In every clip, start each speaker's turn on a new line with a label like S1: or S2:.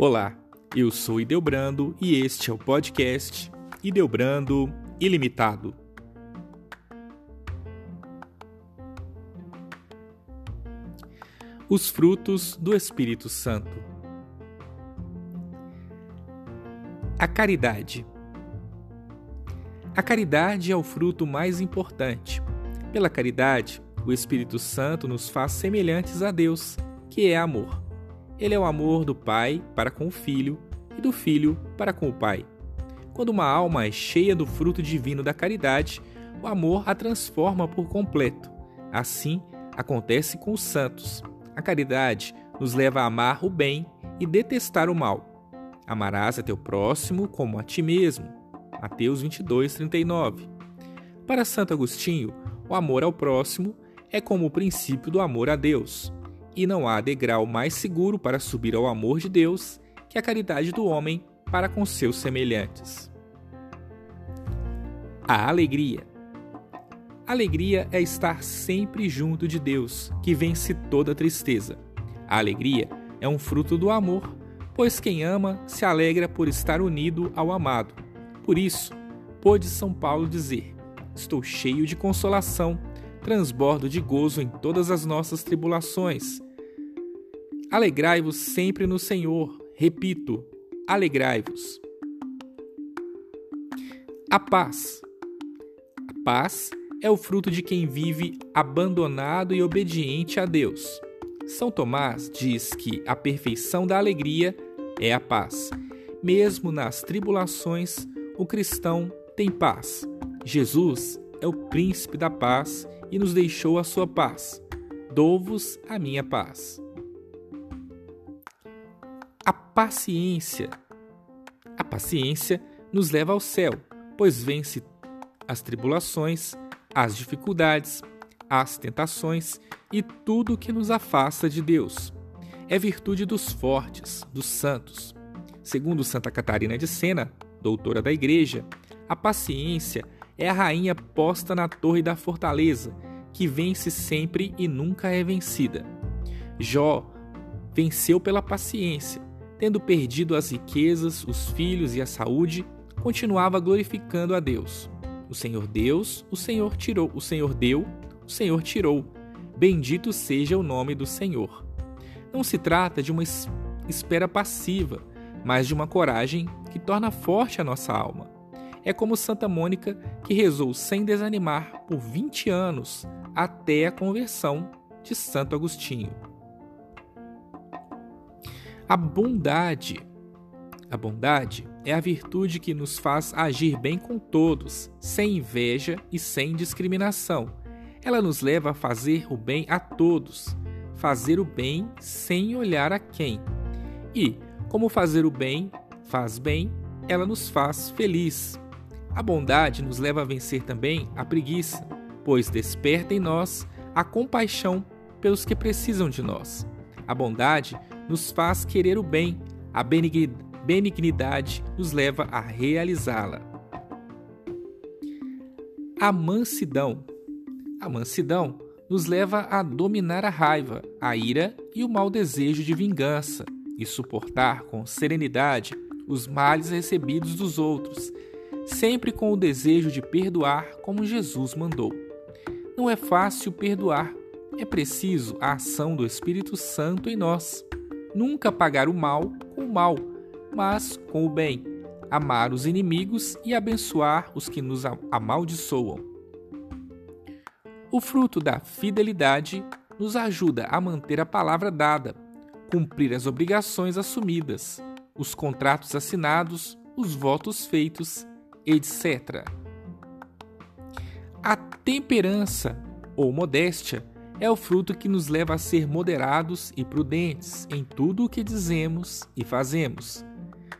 S1: Olá, eu sou Ideobrando e este é o podcast Ideobrando Ilimitado. Os frutos do Espírito Santo. A caridade. A caridade é o fruto mais importante. Pela caridade, o Espírito Santo nos faz semelhantes a Deus, que é amor. Ele é o amor do Pai para com o Filho e do Filho para com o Pai. Quando uma alma é cheia do fruto divino da caridade, o amor a transforma por completo. Assim, acontece com os santos. A caridade nos leva a amar o bem e detestar o mal. Amarás a teu próximo como a ti mesmo. Mateus 22, 39. Para Santo Agostinho, o amor ao próximo é como o princípio do amor a Deus e não há degrau mais seguro para subir ao amor de Deus que a caridade do homem para com seus semelhantes. A alegria. Alegria é estar sempre junto de Deus, que vence toda tristeza. A alegria é um fruto do amor, pois quem ama se alegra por estar unido ao amado. Por isso, pôde São Paulo dizer: Estou cheio de consolação, transbordo de gozo em todas as nossas tribulações Alegrai-vos sempre no Senhor. Repito, alegrai-vos. A paz. A paz é o fruto de quem vive abandonado e obediente a Deus. São Tomás diz que a perfeição da alegria é a paz. Mesmo nas tribulações, o cristão tem paz. Jesus é o príncipe da paz e nos deixou a sua paz. Dou-vos a minha paz a paciência. A paciência nos leva ao céu, pois vence as tribulações, as dificuldades, as tentações e tudo que nos afasta de Deus. É virtude dos fortes, dos santos. Segundo Santa Catarina de Sena, doutora da Igreja, a paciência é a rainha posta na torre da fortaleza, que vence sempre e nunca é vencida. Jó venceu pela paciência, tendo perdido as riquezas, os filhos e a saúde, continuava glorificando a Deus. O Senhor Deus, o Senhor tirou, o Senhor deu, o Senhor tirou. Bendito seja o nome do Senhor. Não se trata de uma espera passiva, mas de uma coragem que torna forte a nossa alma. É como Santa Mônica, que rezou sem desanimar por 20 anos até a conversão de Santo Agostinho. A bondade. A bondade é a virtude que nos faz agir bem com todos, sem inveja e sem discriminação. Ela nos leva a fazer o bem a todos, fazer o bem sem olhar a quem. E, como fazer o bem faz bem, ela nos faz feliz. A bondade nos leva a vencer também a preguiça, pois desperta em nós a compaixão pelos que precisam de nós. A bondade nos faz querer o bem, a benignidade nos leva a realizá-la. A mansidão. A mansidão nos leva a dominar a raiva, a ira e o mau desejo de vingança e suportar com serenidade os males recebidos dos outros, sempre com o desejo de perdoar como Jesus mandou. Não é fácil perdoar, é preciso a ação do Espírito Santo em nós nunca pagar o mal com o mal, mas com o bem, amar os inimigos e abençoar os que nos amaldiçoam. O fruto da fidelidade nos ajuda a manter a palavra dada, cumprir as obrigações assumidas, os contratos assinados, os votos feitos, etc. A temperança ou modéstia é o fruto que nos leva a ser moderados e prudentes em tudo o que dizemos e fazemos.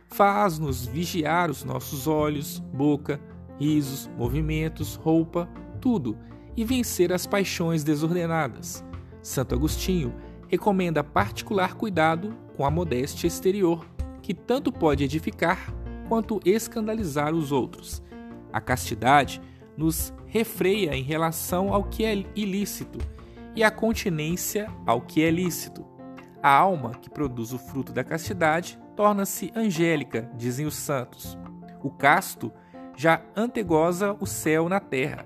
S1: Faz-nos vigiar os nossos olhos, boca, risos, movimentos, roupa, tudo, e vencer as paixões desordenadas. Santo Agostinho recomenda particular cuidado com a modéstia exterior, que tanto pode edificar quanto escandalizar os outros. A castidade nos refreia em relação ao que é ilícito e a continência ao que é lícito. A alma que produz o fruto da castidade torna-se angélica, dizem os santos. O casto já antegoza o céu na terra.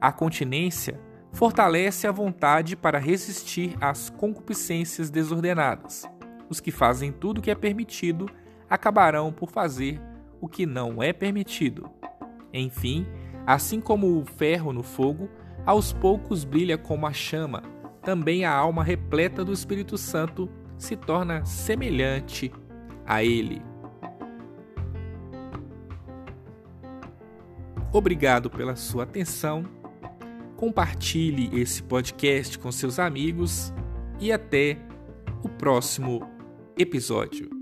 S1: A continência fortalece a vontade para resistir às concupiscências desordenadas. Os que fazem tudo o que é permitido acabarão por fazer o que não é permitido. Enfim, assim como o ferro no fogo, aos poucos brilha como a chama, também a alma repleta do Espírito Santo se torna semelhante a ele. Obrigado pela sua atenção. Compartilhe esse podcast com seus amigos e até o próximo episódio.